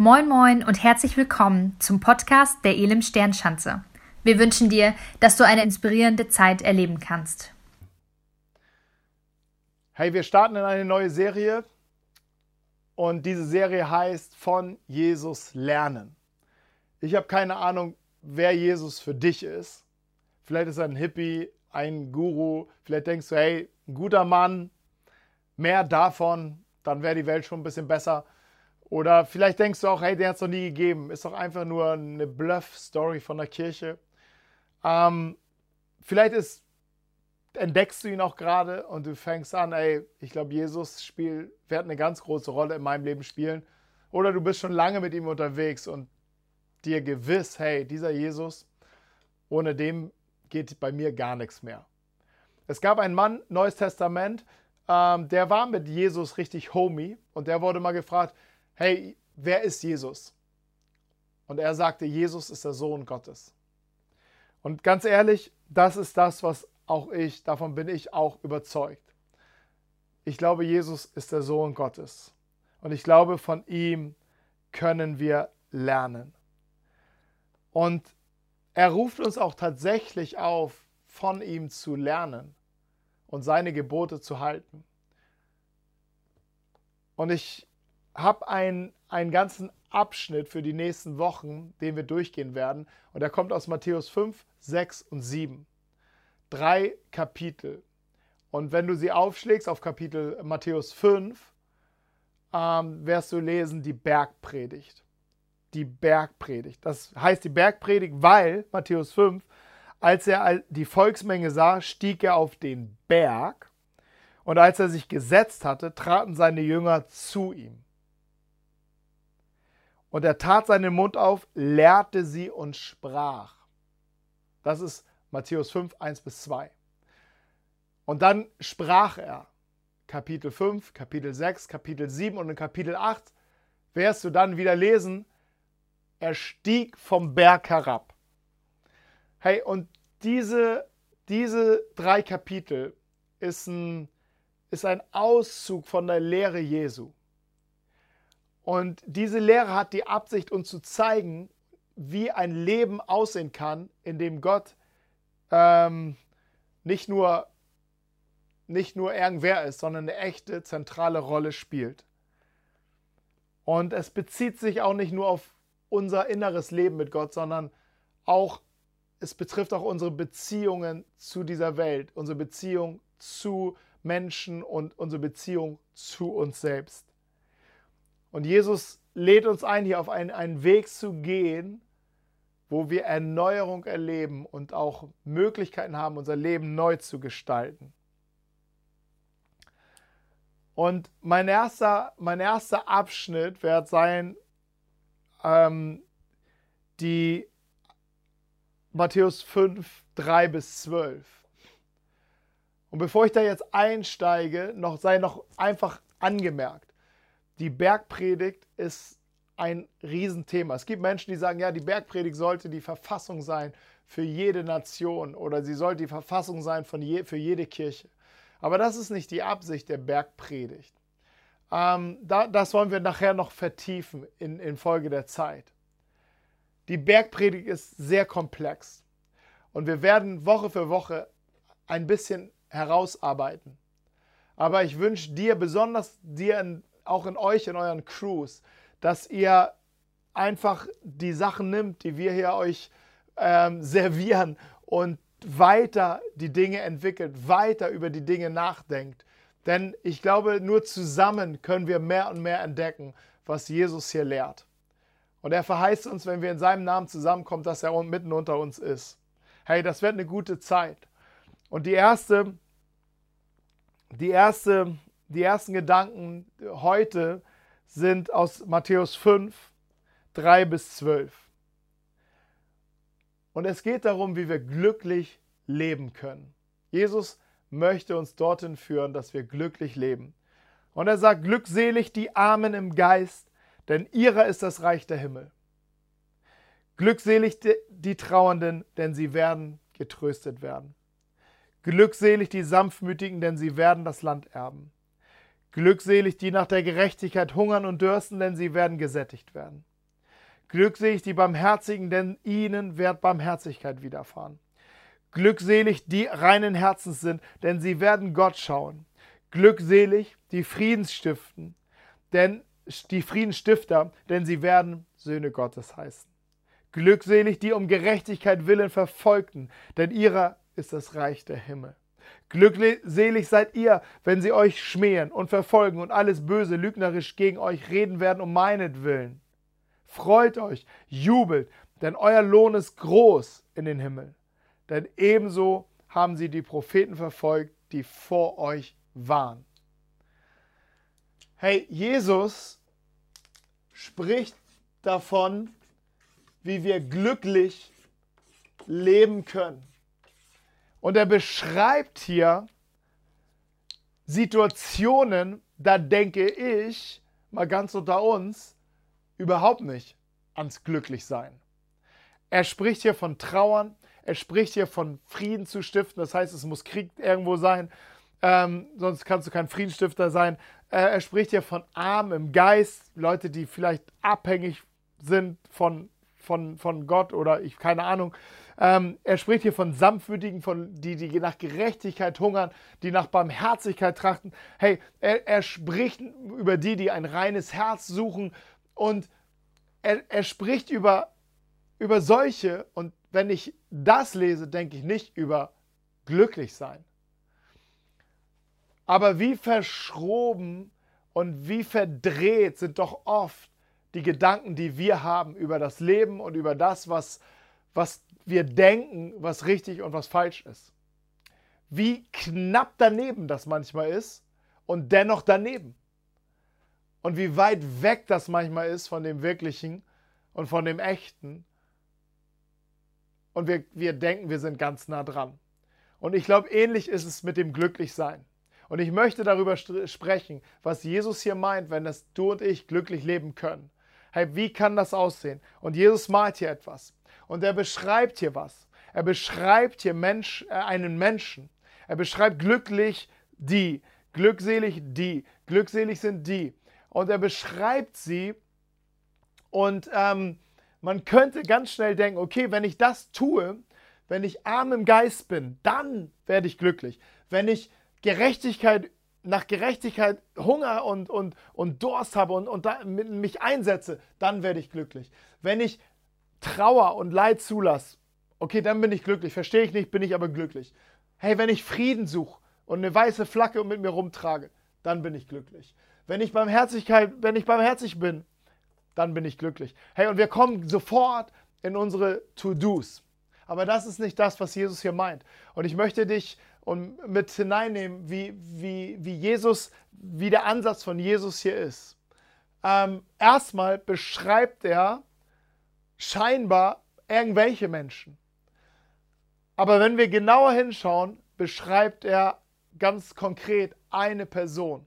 Moin Moin und herzlich willkommen zum Podcast der Elim Sternschanze. Wir wünschen dir, dass du eine inspirierende Zeit erleben kannst. Hey, wir starten in eine neue Serie und diese Serie heißt Von Jesus lernen. Ich habe keine Ahnung, wer Jesus für dich ist. Vielleicht ist er ein Hippie, ein Guru, vielleicht denkst du, hey, ein guter Mann, mehr davon, dann wäre die Welt schon ein bisschen besser. Oder vielleicht denkst du auch, hey, der hat es noch nie gegeben. Ist doch einfach nur eine Bluff-Story von der Kirche. Ähm, vielleicht ist, entdeckst du ihn auch gerade und du fängst an, ey, ich glaube, Jesus spielt, wird eine ganz große Rolle in meinem Leben spielen. Oder du bist schon lange mit ihm unterwegs und dir gewiss, hey, dieser Jesus, ohne dem geht bei mir gar nichts mehr. Es gab einen Mann, Neues Testament, ähm, der war mit Jesus richtig homie und der wurde mal gefragt, hey, wer ist Jesus? Und er sagte, Jesus ist der Sohn Gottes. Und ganz ehrlich, das ist das, was auch ich, davon bin ich auch überzeugt. Ich glaube, Jesus ist der Sohn Gottes. Und ich glaube, von ihm können wir lernen. Und er ruft uns auch tatsächlich auf, von ihm zu lernen und seine Gebote zu halten. Und ich habe einen, einen ganzen Abschnitt für die nächsten Wochen, den wir durchgehen werden. Und der kommt aus Matthäus 5, 6 und 7. Drei Kapitel. Und wenn du sie aufschlägst auf Kapitel Matthäus 5, ähm, wirst du lesen die Bergpredigt. Die Bergpredigt. Das heißt die Bergpredigt, weil Matthäus 5, als er die Volksmenge sah, stieg er auf den Berg. Und als er sich gesetzt hatte, traten seine Jünger zu ihm. Und er tat seinen Mund auf, lehrte sie und sprach. Das ist Matthäus 5, 1 bis 2. Und dann sprach er. Kapitel 5, Kapitel 6, Kapitel 7 und in Kapitel 8 wirst du dann wieder lesen, er stieg vom Berg herab. Hey, und diese, diese drei Kapitel ist ein, ist ein Auszug von der Lehre Jesu. Und diese Lehre hat die Absicht, uns zu zeigen, wie ein Leben aussehen kann, in dem Gott ähm, nicht, nur, nicht nur irgendwer ist, sondern eine echte zentrale Rolle spielt. Und es bezieht sich auch nicht nur auf unser inneres Leben mit Gott, sondern auch, es betrifft auch unsere Beziehungen zu dieser Welt, unsere Beziehung zu Menschen und unsere Beziehung zu uns selbst. Und Jesus lädt uns ein, hier auf einen, einen Weg zu gehen, wo wir Erneuerung erleben und auch Möglichkeiten haben, unser Leben neu zu gestalten. Und mein erster, mein erster Abschnitt wird sein, ähm, die Matthäus 5, 3 bis 12. Und bevor ich da jetzt einsteige, noch sei noch einfach angemerkt die Bergpredigt ist ein Riesenthema. Es gibt Menschen, die sagen, ja, die Bergpredigt sollte die Verfassung sein für jede Nation oder sie sollte die Verfassung sein von je, für jede Kirche. Aber das ist nicht die Absicht der Bergpredigt. Ähm, da, das wollen wir nachher noch vertiefen in, in Folge der Zeit. Die Bergpredigt ist sehr komplex und wir werden Woche für Woche ein bisschen herausarbeiten. Aber ich wünsche dir, besonders dir in auch in euch, in euren Crews, dass ihr einfach die Sachen nimmt, die wir hier euch ähm, servieren und weiter die Dinge entwickelt, weiter über die Dinge nachdenkt. Denn ich glaube, nur zusammen können wir mehr und mehr entdecken, was Jesus hier lehrt. Und er verheißt uns, wenn wir in seinem Namen zusammenkommen, dass er mitten unter uns ist. Hey, das wird eine gute Zeit. Und die erste, die erste die ersten Gedanken heute sind aus Matthäus 5, 3 bis 12. Und es geht darum, wie wir glücklich leben können. Jesus möchte uns dorthin führen, dass wir glücklich leben. Und er sagt, glückselig die Armen im Geist, denn ihrer ist das Reich der Himmel. Glückselig die Trauernden, denn sie werden getröstet werden. Glückselig die Sanftmütigen, denn sie werden das Land erben. Glückselig, die nach der Gerechtigkeit hungern und dürsten, denn sie werden gesättigt werden. Glückselig die Barmherzigen, denn ihnen wird Barmherzigkeit widerfahren. Glückselig die reinen Herzens sind, denn sie werden Gott schauen. Glückselig die Friedensstiften, denn die Friedensstifter, denn sie werden Söhne Gottes heißen. Glückselig die um Gerechtigkeit willen Verfolgten, denn ihrer ist das Reich der Himmel. Glückselig seid ihr, wenn sie euch schmähen und verfolgen und alles Böse lügnerisch gegen euch reden werden um meinetwillen. Freut euch, jubelt, denn euer Lohn ist groß in den Himmel. Denn ebenso haben sie die Propheten verfolgt, die vor euch waren. Hey, Jesus spricht davon, wie wir glücklich leben können. Und er beschreibt hier Situationen, da denke ich, mal ganz unter uns, überhaupt nicht ans Glücklichsein. Er spricht hier von Trauern, er spricht hier von Frieden zu stiften, das heißt, es muss Krieg irgendwo sein, ähm, sonst kannst du kein Friedensstifter sein. Äh, er spricht hier von Armen im Geist, Leute, die vielleicht abhängig sind von, von, von Gott oder ich, keine Ahnung. Ähm, er spricht hier von Sanftmütigen, von die, die nach Gerechtigkeit hungern, die nach Barmherzigkeit trachten. Hey, er, er spricht über die, die ein reines Herz suchen und er, er spricht über, über solche und wenn ich das lese, denke ich nicht über glücklich sein. Aber wie verschroben und wie verdreht sind doch oft die Gedanken, die wir haben über das Leben und über das, was, was wir denken, was richtig und was falsch ist. Wie knapp daneben das manchmal ist und dennoch daneben. Und wie weit weg das manchmal ist von dem Wirklichen und von dem Echten. Und wir, wir denken, wir sind ganz nah dran. Und ich glaube, ähnlich ist es mit dem Glücklichsein. Und ich möchte darüber sprechen, was Jesus hier meint, wenn das du und ich glücklich leben können. Hey, wie kann das aussehen? Und Jesus malt hier etwas. Und er beschreibt hier was. Er beschreibt hier Mensch, äh, einen Menschen. Er beschreibt glücklich die, glückselig die, glückselig sind die. Und er beschreibt sie und ähm, man könnte ganz schnell denken, okay, wenn ich das tue, wenn ich arm im Geist bin, dann werde ich glücklich. Wenn ich Gerechtigkeit nach Gerechtigkeit Hunger und, und, und Durst habe und, und mich einsetze, dann werde ich glücklich. Wenn ich Trauer und Leid zulasse, okay, dann bin ich glücklich. Verstehe ich nicht, bin ich aber glücklich. Hey, wenn ich Frieden suche und eine weiße Flagge mit mir rumtrage, dann bin ich glücklich. Wenn ich Barmherzigkeit, wenn ich barmherzig bin, dann bin ich glücklich. Hey, und wir kommen sofort in unsere To-Dos. Aber das ist nicht das, was Jesus hier meint. Und ich möchte dich mit hineinnehmen, wie, wie, wie Jesus, wie der Ansatz von Jesus hier ist. Ähm, erstmal beschreibt er scheinbar irgendwelche Menschen. Aber wenn wir genauer hinschauen, beschreibt er ganz konkret eine Person.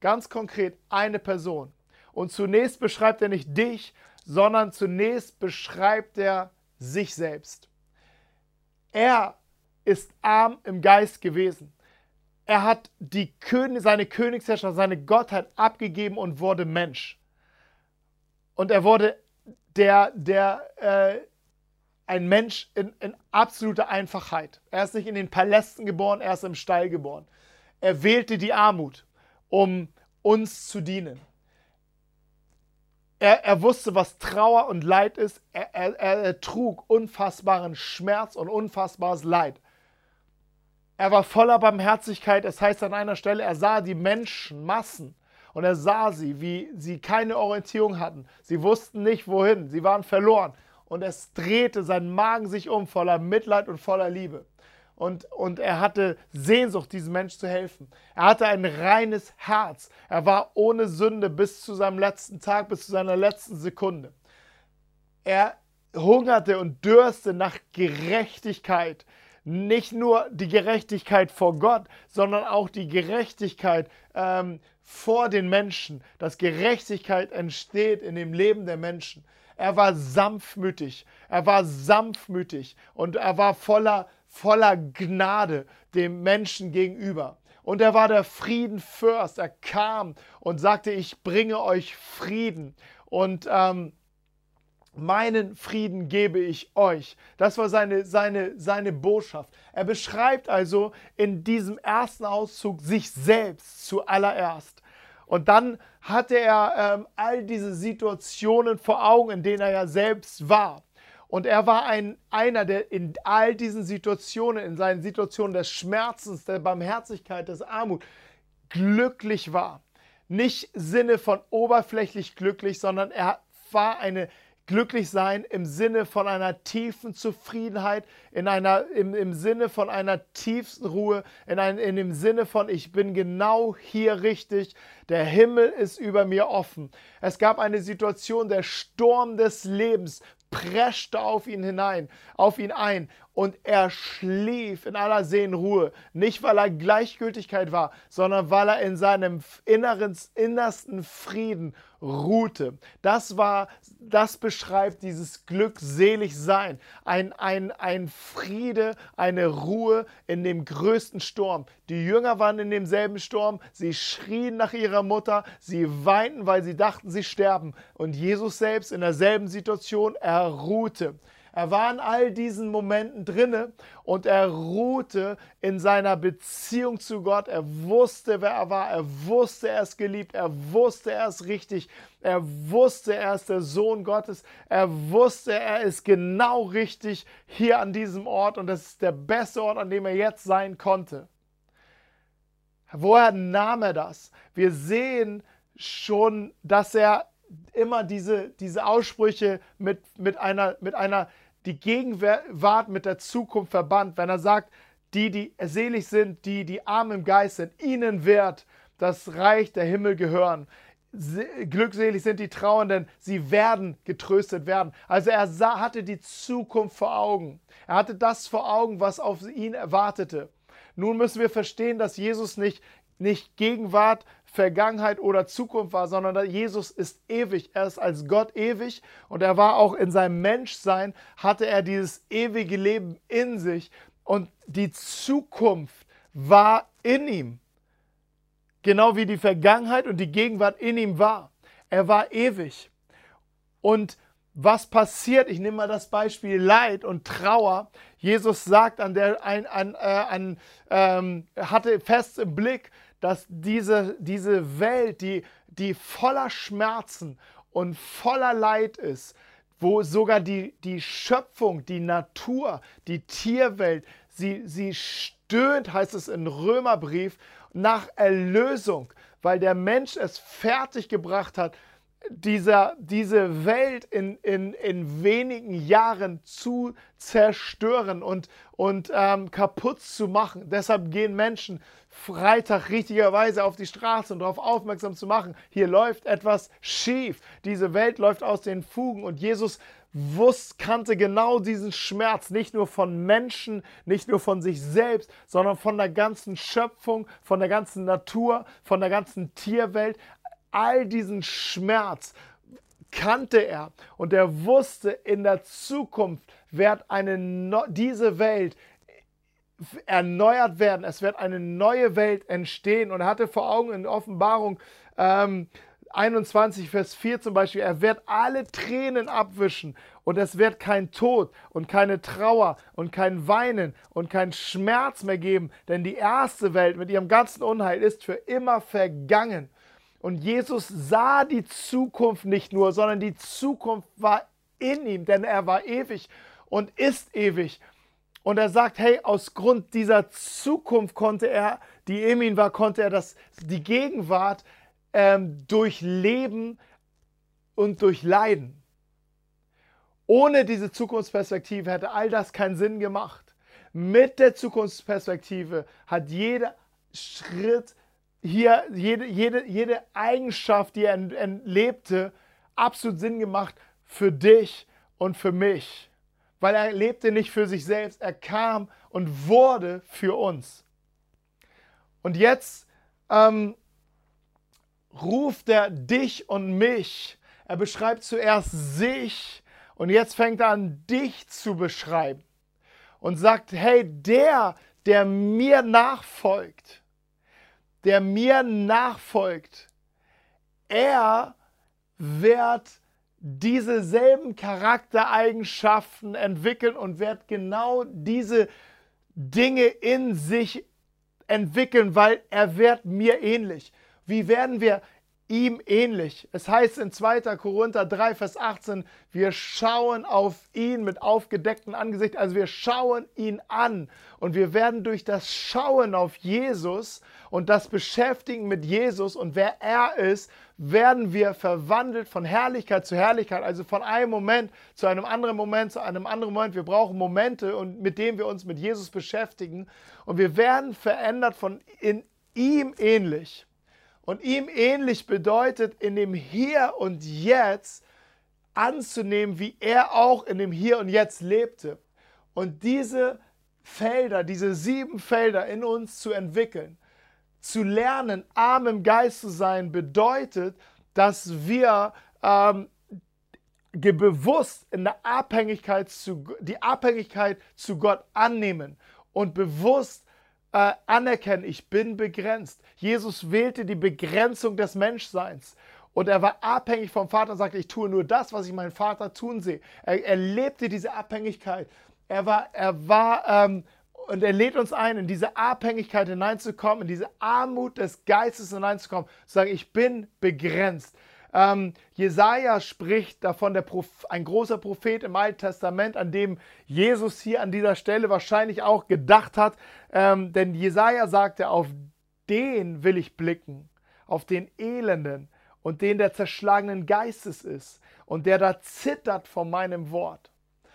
Ganz konkret eine Person. Und zunächst beschreibt er nicht dich, sondern zunächst beschreibt er sich selbst. Er ist arm im Geist gewesen. Er hat die König, seine Königsherrschaft, seine Gottheit abgegeben und wurde Mensch. Und er wurde der, der äh, ein Mensch in, in absoluter Einfachheit. Er ist nicht in den Palästen geboren, er ist im Stall geboren. Er wählte die Armut, um uns zu dienen. Er, er wusste, was Trauer und Leid ist. Er, er, er trug unfassbaren Schmerz und unfassbares Leid. Er war voller Barmherzigkeit. Es heißt an einer Stelle, er sah die Menschenmassen und er sah sie, wie sie keine Orientierung hatten. Sie wussten nicht, wohin. Sie waren verloren. Und es drehte sein Magen sich um voller Mitleid und voller Liebe. Und, und er hatte Sehnsucht, diesem Menschen zu helfen. Er hatte ein reines Herz. Er war ohne Sünde bis zu seinem letzten Tag, bis zu seiner letzten Sekunde. Er hungerte und dürste nach Gerechtigkeit. Nicht nur die Gerechtigkeit vor Gott, sondern auch die Gerechtigkeit ähm, vor den Menschen, dass Gerechtigkeit entsteht in dem Leben der Menschen. Er war sanftmütig, er war sanftmütig und er war voller, voller Gnade dem Menschen gegenüber. Und er war der Friedenfürst. Er kam und sagte, ich bringe euch Frieden. Und ähm, meinen Frieden gebe ich euch. Das war seine, seine, seine Botschaft. Er beschreibt also in diesem ersten Auszug sich selbst zuallererst. Und dann hatte er ähm, all diese Situationen vor Augen, in denen er ja selbst war. Und er war ein, einer, der in all diesen Situationen, in seinen Situationen des Schmerzens, der Barmherzigkeit, des Armut, glücklich war. Nicht Sinne von oberflächlich glücklich, sondern er war eine glücklich sein im Sinne von einer tiefen Zufriedenheit, in einer, im, im Sinne von einer tiefsten Ruhe, in, ein, in dem Sinne von, ich bin genau hier richtig, der Himmel ist über mir offen. Es gab eine Situation, der Sturm des Lebens preschte auf ihn hinein, auf ihn ein und er schlief in aller Seelenruhe. Nicht, weil er Gleichgültigkeit war, sondern weil er in seinem inneren, innersten Frieden ruhte. Das war, das beschreibt dieses glückselig sein. Ein, ein, ein Friede, eine Ruhe in dem größten Sturm. Die Jünger waren in demselben Sturm. Sie schrien nach ihrer Mutter. Sie weinten, weil sie dachten, sie sterben. Und Jesus selbst in derselben Situation, er ruhte. Er war in all diesen Momenten drinne und er ruhte in seiner Beziehung zu Gott. Er wusste, wer er war. Er wusste, er ist geliebt. Er wusste, er ist richtig. Er wusste, er ist der Sohn Gottes. Er wusste, er ist genau richtig hier an diesem Ort und das ist der beste Ort, an dem er jetzt sein konnte. Woher nahm er das? Wir sehen schon, dass er immer diese, diese Aussprüche mit, mit, einer, mit einer die Gegenwart mit der Zukunft verbannt, wenn er sagt, die, die selig sind, die, die arm im Geist sind, ihnen wird das Reich der Himmel gehören. Glückselig sind die Trauernden, sie werden getröstet werden. Also er sah, hatte die Zukunft vor Augen. Er hatte das vor Augen, was auf ihn erwartete. Nun müssen wir verstehen, dass Jesus nicht, nicht Gegenwart, Vergangenheit oder Zukunft war, sondern Jesus ist ewig. Er ist als Gott ewig und er war auch in seinem Menschsein, hatte er dieses ewige Leben in sich und die Zukunft war in ihm. Genau wie die Vergangenheit und die Gegenwart in ihm war. Er war ewig. Und was passiert? Ich nehme mal das Beispiel Leid und Trauer. Jesus sagt an der, an, an, äh, an ähm, hatte fest im Blick, dass diese, diese Welt, die, die voller Schmerzen und voller Leid ist, wo sogar die, die Schöpfung, die Natur, die Tierwelt, sie, sie stöhnt, heißt es im Römerbrief, nach Erlösung, weil der Mensch es fertiggebracht hat, dieser, diese Welt in, in, in wenigen Jahren zu zerstören und, und ähm, kaputt zu machen. Deshalb gehen Menschen Freitag richtigerweise auf die Straße und darauf aufmerksam zu machen, hier läuft etwas schief. Diese Welt läuft aus den Fugen und Jesus wusste, kannte genau diesen Schmerz, nicht nur von Menschen, nicht nur von sich selbst, sondern von der ganzen Schöpfung, von der ganzen Natur, von der ganzen Tierwelt all diesen Schmerz kannte er und er wusste, in der Zukunft wird eine, diese Welt erneuert werden. Es wird eine neue Welt entstehen. Und er hatte vor Augen in Offenbarung ähm, 21, Vers 4 zum Beispiel, er wird alle Tränen abwischen und es wird kein Tod und keine Trauer und kein Weinen und kein Schmerz mehr geben, denn die erste Welt mit ihrem ganzen Unheil ist für immer vergangen. Und Jesus sah die Zukunft nicht nur, sondern die Zukunft war in ihm, denn er war ewig und ist ewig. Und er sagt, hey, aus Grund dieser Zukunft konnte er, die in ihm war, konnte er das, die Gegenwart ähm, durchleben und durchleiden. Ohne diese Zukunftsperspektive hätte all das keinen Sinn gemacht. Mit der Zukunftsperspektive hat jeder Schritt hier jede, jede, jede Eigenschaft, die er lebte, absolut Sinn gemacht für dich und für mich. Weil er lebte nicht für sich selbst, er kam und wurde für uns. Und jetzt ähm, ruft er dich und mich. Er beschreibt zuerst sich und jetzt fängt er an, dich zu beschreiben. Und sagt, hey, der, der mir nachfolgt, der mir nachfolgt, er wird diese selben Charaktereigenschaften entwickeln und wird genau diese Dinge in sich entwickeln, weil er wird mir ähnlich. Wie werden wir ihm ähnlich? Es heißt in 2. Korinther 3, Vers 18, wir schauen auf ihn mit aufgedecktem Angesicht, also wir schauen ihn an und wir werden durch das Schauen auf Jesus und das Beschäftigen mit Jesus und wer er ist, werden wir verwandelt von Herrlichkeit zu Herrlichkeit, also von einem Moment zu einem anderen Moment, zu einem anderen Moment. Wir brauchen Momente, und mit denen wir uns mit Jesus beschäftigen. Und wir werden verändert von in ihm ähnlich. Und ihm ähnlich bedeutet, in dem Hier und Jetzt anzunehmen, wie er auch in dem Hier und Jetzt lebte. Und diese Felder, diese sieben Felder in uns zu entwickeln zu lernen, arm im Geist zu sein, bedeutet, dass wir ähm, bewusst in der Abhängigkeit zu, die Abhängigkeit zu Gott annehmen und bewusst äh, anerkennen, ich bin begrenzt. Jesus wählte die Begrenzung des Menschseins. Und er war abhängig vom Vater und sagte, ich tue nur das, was ich meinen Vater tun sehe. Er, er lebte diese Abhängigkeit. Er war, er war ähm, und er lädt uns ein, in diese Abhängigkeit hineinzukommen, in diese Armut des Geistes hineinzukommen, zu sagen, ich bin begrenzt. Ähm, Jesaja spricht davon, der Proph ein großer Prophet im Alten Testament, an dem Jesus hier an dieser Stelle wahrscheinlich auch gedacht hat. Ähm, denn Jesaja sagte, auf den will ich blicken, auf den Elenden und den, der zerschlagenen Geistes ist und der da zittert vor meinem Wort.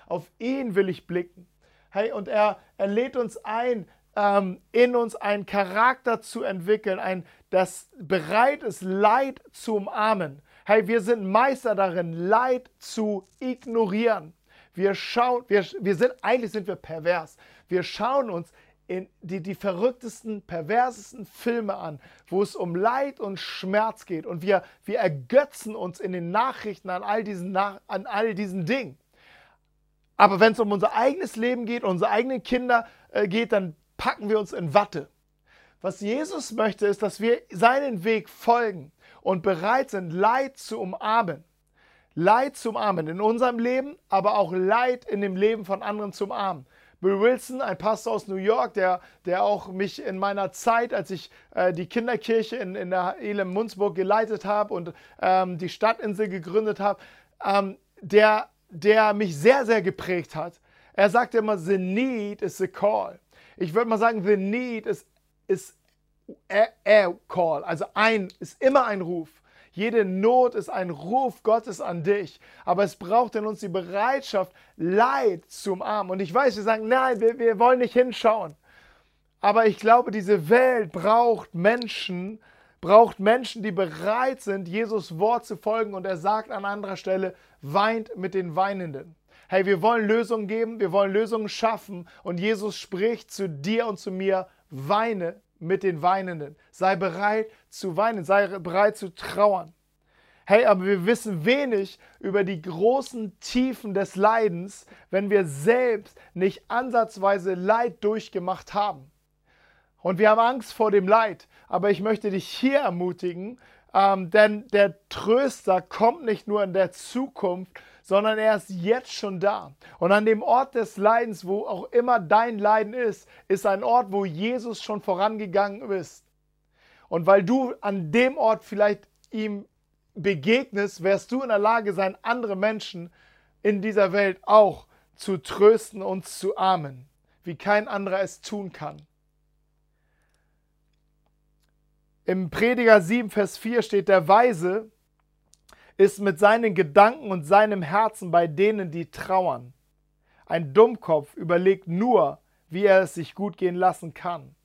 Auf ihn will ich blicken. Hey, und er, er lädt uns ein, ähm, in uns einen Charakter zu entwickeln, ein, das bereit ist, Leid zu umarmen. Hey, wir sind Meister darin, Leid zu ignorieren. Wir schauen, wir, wir sind, eigentlich sind wir pervers. Wir schauen uns in die, die verrücktesten, perversesten Filme an, wo es um Leid und Schmerz geht. Und wir, wir ergötzen uns in den Nachrichten an all diesen, an all diesen Dingen. Aber wenn es um unser eigenes Leben geht, unsere eigenen Kinder äh, geht, dann packen wir uns in Watte. Was Jesus möchte, ist, dass wir seinen Weg folgen und bereit sind, Leid zu umarmen. Leid zu umarmen in unserem Leben, aber auch Leid in dem Leben von anderen zu umarmen. Bill Wilson, ein Pastor aus New York, der, der auch mich in meiner Zeit, als ich äh, die Kinderkirche in, in der Elem Munzburg geleitet habe und ähm, die Stadtinsel gegründet habe, ähm, der der mich sehr, sehr geprägt hat. Er sagte immer, the need is the call. Ich würde mal sagen, the need is, is call. Also ein ist immer ein Ruf. Jede Not ist ein Ruf Gottes an dich. Aber es braucht in uns die Bereitschaft, Leid zu umarmen. Und ich weiß, wir sagen, nein, wir, wir wollen nicht hinschauen. Aber ich glaube, diese Welt braucht Menschen, braucht Menschen, die bereit sind, Jesus Wort zu folgen. Und er sagt an anderer Stelle, weint mit den Weinenden. Hey, wir wollen Lösungen geben, wir wollen Lösungen schaffen. Und Jesus spricht zu dir und zu mir, weine mit den Weinenden. Sei bereit zu weinen, sei bereit zu trauern. Hey, aber wir wissen wenig über die großen Tiefen des Leidens, wenn wir selbst nicht ansatzweise Leid durchgemacht haben. Und wir haben Angst vor dem Leid. Aber ich möchte dich hier ermutigen, ähm, denn der Tröster kommt nicht nur in der Zukunft, sondern er ist jetzt schon da. Und an dem Ort des Leidens, wo auch immer dein Leiden ist, ist ein Ort, wo Jesus schon vorangegangen ist. Und weil du an dem Ort vielleicht ihm begegnest, wirst du in der Lage sein, andere Menschen in dieser Welt auch zu trösten und zu armen, wie kein anderer es tun kann. Im Prediger 7, Vers 4 steht, der Weise ist mit seinen Gedanken und seinem Herzen bei denen, die trauern. Ein Dummkopf überlegt nur, wie er es sich gut gehen lassen kann.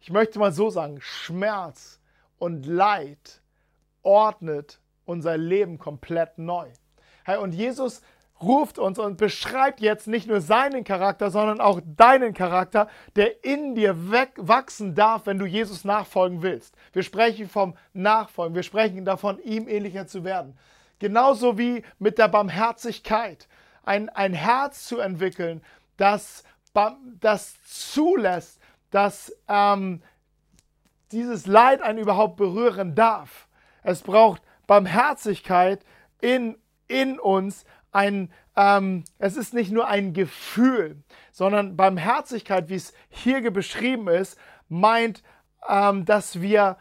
Ich möchte mal so sagen, Schmerz und Leid ordnet unser Leben komplett neu. Und Jesus ruft uns und beschreibt jetzt nicht nur seinen Charakter, sondern auch deinen Charakter, der in dir wachsen darf, wenn du Jesus nachfolgen willst. Wir sprechen vom Nachfolgen, wir sprechen davon, ihm ähnlicher zu werden. Genauso wie mit der Barmherzigkeit. Ein, ein Herz zu entwickeln, das, das zulässt, dass ähm, dieses Leid einen überhaupt berühren darf. Es braucht Barmherzigkeit in, in uns. Ein, ähm, es ist nicht nur ein Gefühl, sondern Barmherzigkeit, wie es hier beschrieben ist, meint, ähm, dass wir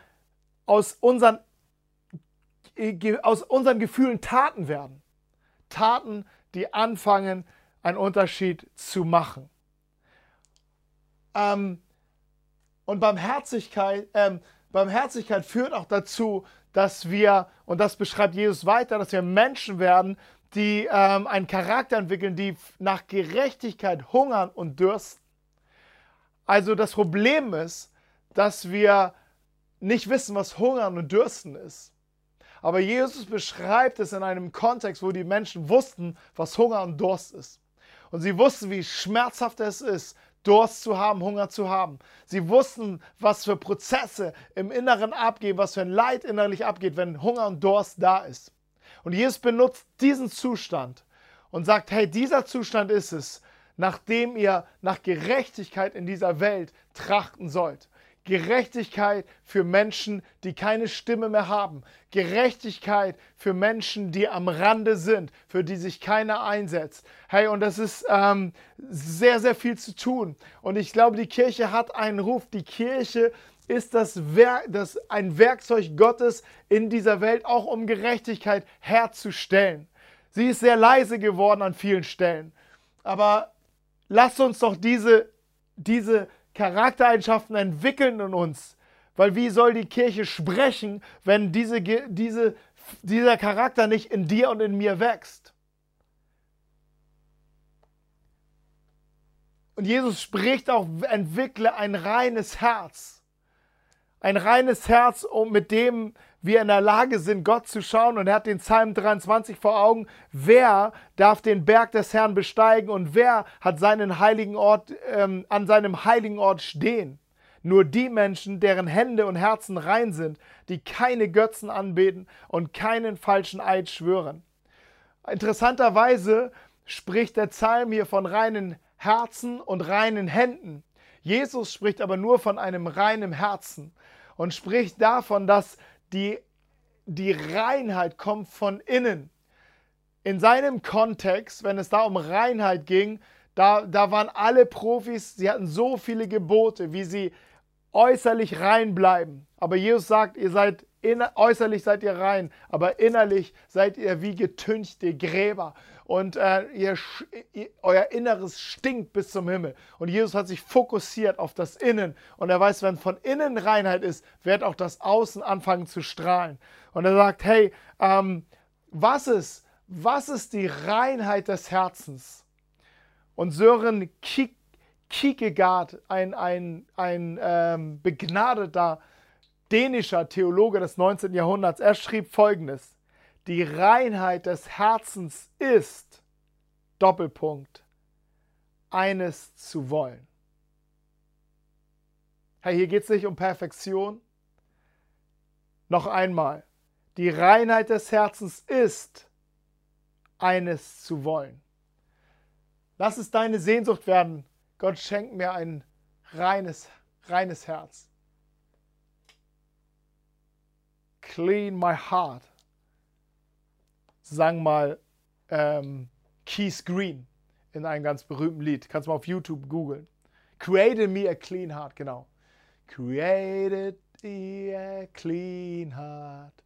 aus unseren, äh, aus unseren Gefühlen Taten werden. Taten, die anfangen, einen Unterschied zu machen. Ähm, und Barmherzigkeit, ähm, Barmherzigkeit führt auch dazu, dass wir, und das beschreibt Jesus weiter, dass wir Menschen werden, die ähm, einen Charakter entwickeln, die nach Gerechtigkeit hungern und dürsten. Also das Problem ist, dass wir nicht wissen, was Hungern und Dürsten ist. Aber Jesus beschreibt es in einem Kontext, wo die Menschen wussten, was Hunger und Durst ist. Und sie wussten, wie schmerzhaft es ist, Durst zu haben, Hunger zu haben. Sie wussten, was für Prozesse im Inneren abgehen, was für ein Leid innerlich abgeht, wenn Hunger und Durst da ist. Und Jesus benutzt diesen Zustand und sagt, hey, dieser Zustand ist es, nachdem ihr nach Gerechtigkeit in dieser Welt trachten sollt. Gerechtigkeit für Menschen, die keine Stimme mehr haben. Gerechtigkeit für Menschen, die am Rande sind, für die sich keiner einsetzt. Hey, und das ist ähm, sehr, sehr viel zu tun. Und ich glaube, die Kirche hat einen Ruf. Die Kirche ist das, Werk, das ein Werkzeug Gottes in dieser Welt, auch um Gerechtigkeit herzustellen. Sie ist sehr leise geworden an vielen Stellen. Aber lasst uns doch diese, diese Charaktereigenschaften entwickeln in uns. Weil wie soll die Kirche sprechen, wenn diese, diese, dieser Charakter nicht in dir und in mir wächst? Und Jesus spricht auch, entwickle ein reines Herz. Ein reines Herz, um mit dem wir in der Lage sind, Gott zu schauen. Und er hat den Psalm 23 vor Augen. Wer darf den Berg des Herrn besteigen und wer hat seinen heiligen Ort ähm, an seinem heiligen Ort stehen? Nur die Menschen, deren Hände und Herzen rein sind, die keine Götzen anbeten und keinen falschen Eid schwören. Interessanterweise spricht der Psalm hier von reinen Herzen und reinen Händen. Jesus spricht aber nur von einem reinen Herzen und spricht davon, dass die, die Reinheit kommt von innen. In seinem Kontext, wenn es da um Reinheit ging, da, da waren alle Profis, sie hatten so viele Gebote, wie sie äußerlich rein bleiben. Aber Jesus sagt, ihr seid äußerlich seid ihr rein, aber innerlich seid ihr wie getünchte Gräber und äh, ihr, euer Inneres stinkt bis zum Himmel. Und Jesus hat sich fokussiert auf das Innen und er weiß, wenn von innen Reinheit ist, wird auch das Außen anfangen zu strahlen. Und er sagt, hey, ähm, was ist, was ist die Reinheit des Herzens? Und Sören Kierkegaard, ein, ein, ein ähm, begnadeter dänischer Theologe des 19. Jahrhunderts, er schrieb folgendes die Reinheit des Herzens ist, Doppelpunkt, eines zu wollen. Hey, hier geht es nicht um Perfektion. Noch einmal, die Reinheit des Herzens ist, eines zu wollen. Lass es deine Sehnsucht werden. Gott schenkt mir ein reines, reines Herz. Clean my heart sang mal ähm, Keith Green in einem ganz berühmten Lied. Kannst du mal auf YouTube googeln. Created me a clean heart, genau. Created me a clean heart,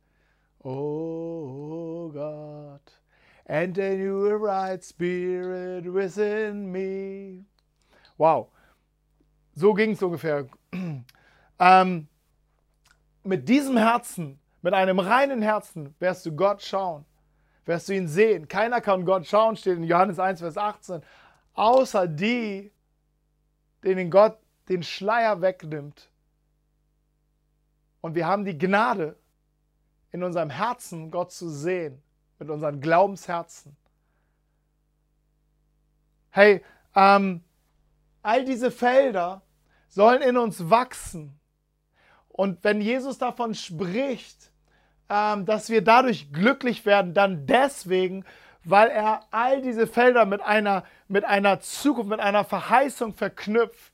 oh God. And a new right spirit within me. Wow. So ging es ungefähr. ähm, mit diesem Herzen, mit einem reinen Herzen, wirst du Gott schauen wirst du ihn sehen. Keiner kann Gott schauen, steht in Johannes 1, Vers 18, außer die, denen Gott den Schleier wegnimmt. Und wir haben die Gnade, in unserem Herzen Gott zu sehen, mit unseren Glaubensherzen. Hey, ähm, all diese Felder sollen in uns wachsen. Und wenn Jesus davon spricht, dass wir dadurch glücklich werden, dann deswegen, weil er all diese Felder mit einer, mit einer Zukunft, mit einer Verheißung verknüpft.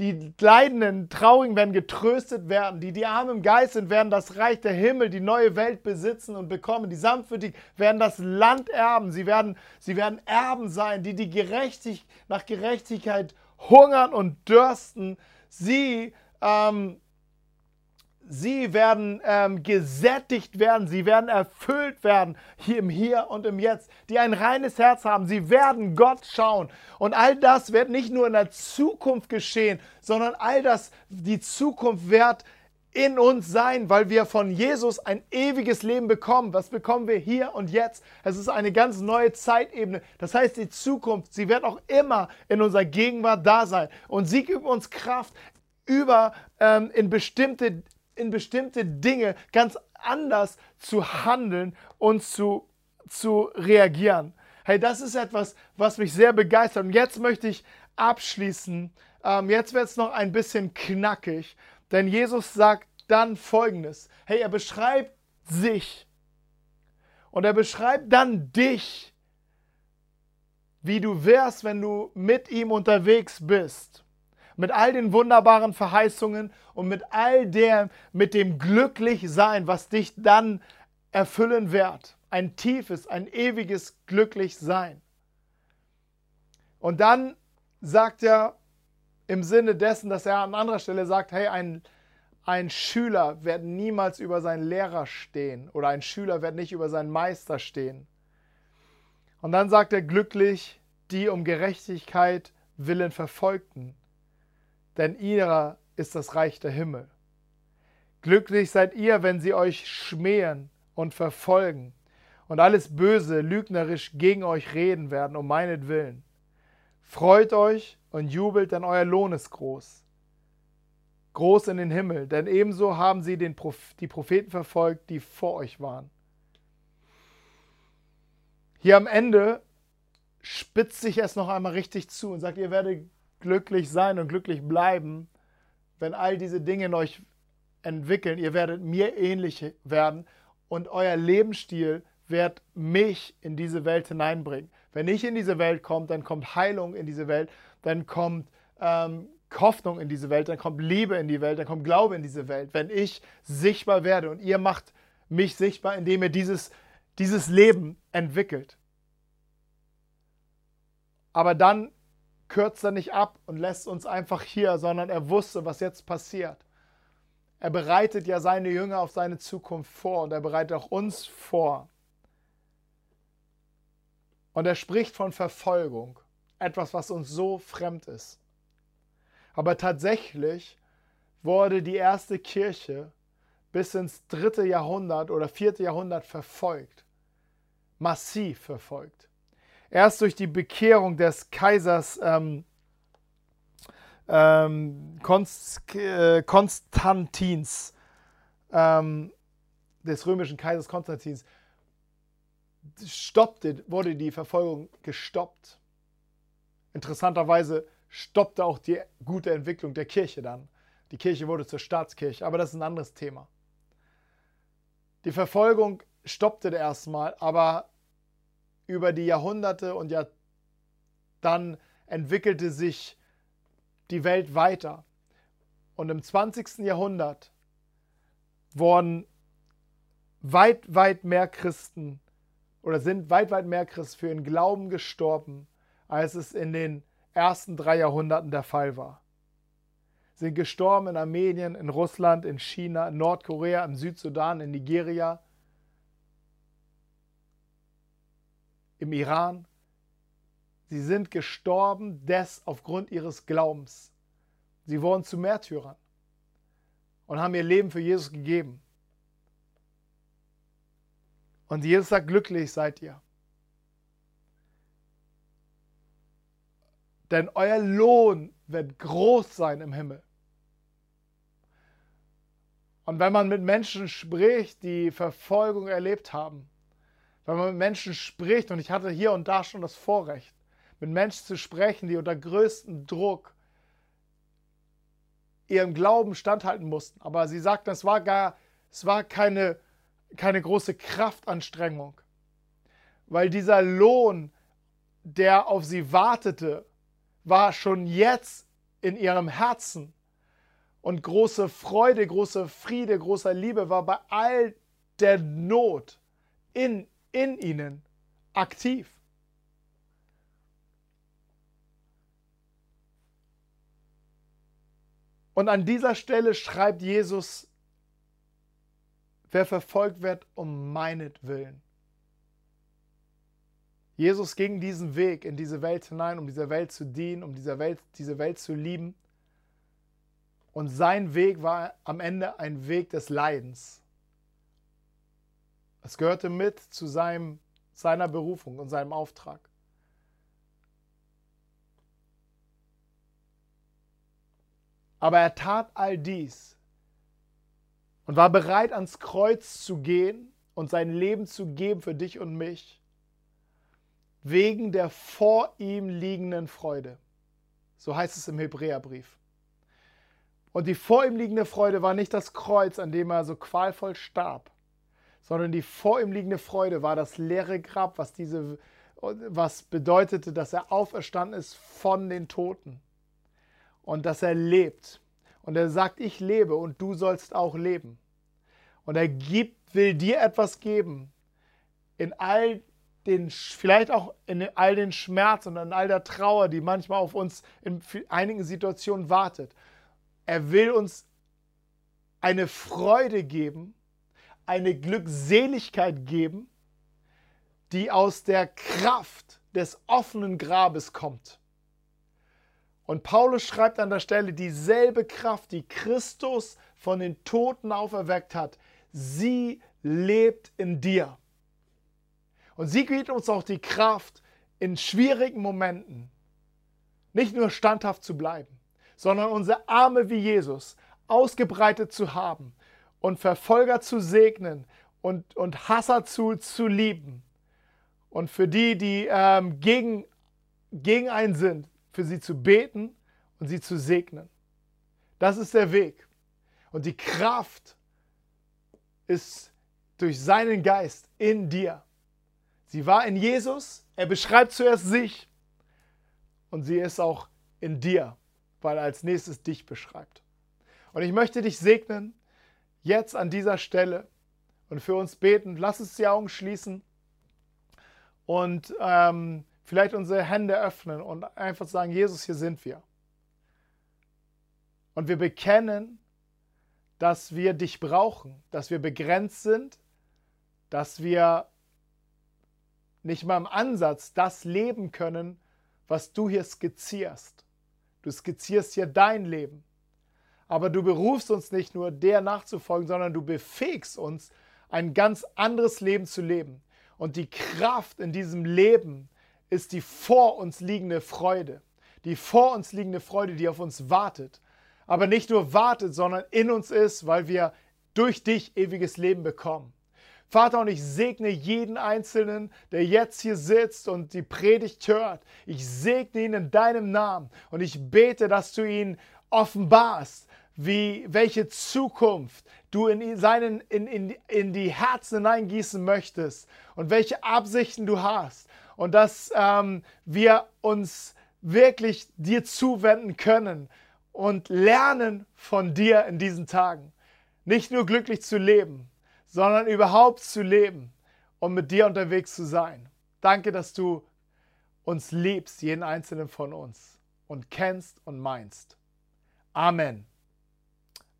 die Leidenden, Traurigen werden getröstet werden. Die, die arm im Geist sind, werden das Reich der Himmel, die neue Welt besitzen und bekommen. Die Sanftmütigen werden das Land erben. Sie werden, sie werden Erben sein, die, die gerechtig, nach Gerechtigkeit hungern und dürsten. Sie ähm, Sie werden ähm, gesättigt werden, sie werden erfüllt werden hier im Hier und im Jetzt, die ein reines Herz haben. Sie werden Gott schauen. Und all das wird nicht nur in der Zukunft geschehen, sondern all das, die Zukunft wird in uns sein, weil wir von Jesus ein ewiges Leben bekommen. Was bekommen wir hier und jetzt? Es ist eine ganz neue Zeitebene. Das heißt, die Zukunft, sie wird auch immer in unserer Gegenwart da sein. Und sie gibt uns Kraft, über ähm, in bestimmte in bestimmte Dinge ganz anders zu handeln und zu, zu reagieren. Hey, das ist etwas, was mich sehr begeistert. Und jetzt möchte ich abschließen. Ähm, jetzt wird es noch ein bisschen knackig, denn Jesus sagt dann Folgendes. Hey, er beschreibt sich und er beschreibt dann dich, wie du wärst, wenn du mit ihm unterwegs bist mit all den wunderbaren Verheißungen und mit all dem, mit dem Glücklichsein, was dich dann erfüllen wird. Ein tiefes, ein ewiges Glücklichsein. Und dann sagt er im Sinne dessen, dass er an anderer Stelle sagt, hey, ein, ein Schüler wird niemals über seinen Lehrer stehen oder ein Schüler wird nicht über seinen Meister stehen. Und dann sagt er glücklich, die um Gerechtigkeit willen verfolgten denn ihrer ist das Reich der Himmel. Glücklich seid ihr, wenn sie euch schmähen und verfolgen und alles Böse lügnerisch gegen euch reden werden, um meinetwillen. Freut euch und jubelt, denn euer Lohn ist groß. Groß in den Himmel, denn ebenso haben sie den Proph die Propheten verfolgt, die vor euch waren. Hier am Ende spitzt sich es noch einmal richtig zu und sagt, ihr werdet glücklich sein und glücklich bleiben, wenn all diese Dinge in euch entwickeln. Ihr werdet mir ähnlich werden und euer Lebensstil wird mich in diese Welt hineinbringen. Wenn ich in diese Welt komme, dann kommt Heilung in diese Welt, dann kommt ähm, Hoffnung in diese Welt, dann kommt Liebe in die Welt, dann kommt Glaube in diese Welt. Wenn ich sichtbar werde und ihr macht mich sichtbar, indem ihr dieses, dieses Leben entwickelt. Aber dann kürzt er nicht ab und lässt uns einfach hier, sondern er wusste, was jetzt passiert. Er bereitet ja seine Jünger auf seine Zukunft vor und er bereitet auch uns vor. Und er spricht von Verfolgung, etwas, was uns so fremd ist. Aber tatsächlich wurde die erste Kirche bis ins dritte Jahrhundert oder vierte Jahrhundert verfolgt, massiv verfolgt. Erst durch die Bekehrung des Kaisers ähm, ähm, Konst, äh, Konstantins, ähm, des römischen Kaisers Konstantins, stoppte, wurde die Verfolgung gestoppt. Interessanterweise stoppte auch die gute Entwicklung der Kirche dann. Die Kirche wurde zur Staatskirche, aber das ist ein anderes Thema. Die Verfolgung stoppte erstmal, aber über die Jahrhunderte und ja dann entwickelte sich die Welt weiter. Und im 20. Jahrhundert wurden weit, weit mehr Christen oder sind weit, weit mehr Christen für ihren Glauben gestorben, als es in den ersten drei Jahrhunderten der Fall war. Sind gestorben in Armenien, in Russland, in China, in Nordkorea, im Südsudan, in Nigeria, im Iran. Sie sind gestorben des aufgrund ihres Glaubens. Sie wurden zu Märtyrern und haben ihr Leben für Jesus gegeben. Und Jesus sagt, glücklich seid ihr. Denn euer Lohn wird groß sein im Himmel. Und wenn man mit Menschen spricht, die Verfolgung erlebt haben, wenn man mit Menschen spricht, und ich hatte hier und da schon das Vorrecht, mit Menschen zu sprechen, die unter größtem Druck ihrem Glauben standhalten mussten. Aber sie sagten, es war gar, es war keine, keine große Kraftanstrengung, weil dieser Lohn, der auf sie wartete, war schon jetzt in ihrem Herzen. Und große Freude, große Friede, großer Liebe war bei all der Not in, in ihnen aktiv. Und an dieser Stelle schreibt Jesus, wer verfolgt wird um meinetwillen. Jesus ging diesen Weg in diese Welt hinein, um dieser Welt zu dienen, um dieser Welt, diese Welt zu lieben. Und sein Weg war am Ende ein Weg des Leidens. Es gehörte mit zu seinem, seiner Berufung und seinem Auftrag. Aber er tat all dies und war bereit, ans Kreuz zu gehen und sein Leben zu geben für dich und mich, wegen der vor ihm liegenden Freude. So heißt es im Hebräerbrief. Und die vor ihm liegende Freude war nicht das Kreuz, an dem er so qualvoll starb, sondern die vor ihm liegende Freude war das leere Grab, was, diese, was bedeutete, dass er auferstanden ist von den Toten und dass er lebt. Und er sagt, ich lebe und du sollst auch leben. Und er gibt, will dir etwas geben in all den, vielleicht auch in all den Schmerz und in all der Trauer, die manchmal auf uns in einigen Situationen wartet. Er will uns eine Freude geben, eine Glückseligkeit geben, die aus der Kraft des offenen Grabes kommt. Und Paulus schreibt an der Stelle, dieselbe Kraft, die Christus von den Toten auferweckt hat, sie lebt in dir. Und sie gibt uns auch die Kraft, in schwierigen Momenten nicht nur standhaft zu bleiben, sondern unsere Arme wie Jesus ausgebreitet zu haben und Verfolger zu segnen und, und Hasser zu, zu lieben. Und für die, die ähm, gegen, gegen einen sind, für sie zu beten und sie zu segnen. Das ist der Weg. Und die Kraft ist durch seinen Geist in dir. Sie war in Jesus, er beschreibt zuerst sich und sie ist auch in dir, weil er als nächstes dich beschreibt. Und ich möchte dich segnen, jetzt an dieser Stelle und für uns beten. Lass uns die Augen schließen und ähm, vielleicht unsere Hände öffnen und einfach sagen, Jesus, hier sind wir. Und wir bekennen, dass wir dich brauchen, dass wir begrenzt sind, dass wir nicht mal im Ansatz das leben können, was du hier skizzierst. Du skizzierst hier dein Leben. Aber du berufst uns nicht nur der nachzufolgen, sondern du befähigst uns, ein ganz anderes Leben zu leben. Und die Kraft in diesem Leben ist die vor uns liegende Freude. Die vor uns liegende Freude, die auf uns wartet. Aber nicht nur wartet, sondern in uns ist, weil wir durch dich ewiges Leben bekommen. Vater, und ich segne jeden Einzelnen, der jetzt hier sitzt und die Predigt hört. Ich segne ihn in deinem Namen und ich bete, dass du ihn offenbarst, wie, welche Zukunft du in, seinen, in, in, in die Herzen hineingießen möchtest und welche Absichten du hast. Und dass ähm, wir uns wirklich dir zuwenden können und lernen von dir in diesen Tagen. Nicht nur glücklich zu leben, sondern überhaupt zu leben und mit dir unterwegs zu sein. Danke, dass du uns liebst, jeden einzelnen von uns und kennst und meinst. Amen.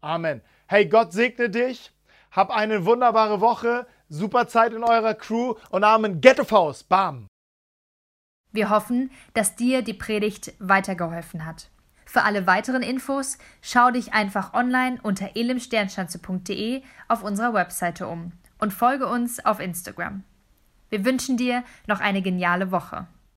Amen. Hey, Gott segne dich. Hab eine wunderbare Woche. Super Zeit in eurer Crew und Amen. Ghetto-Faust. Bam. Wir hoffen, dass dir die Predigt weitergeholfen hat. Für alle weiteren Infos schau dich einfach online unter elimsternschanze.de auf unserer Webseite um und folge uns auf Instagram. Wir wünschen dir noch eine geniale Woche.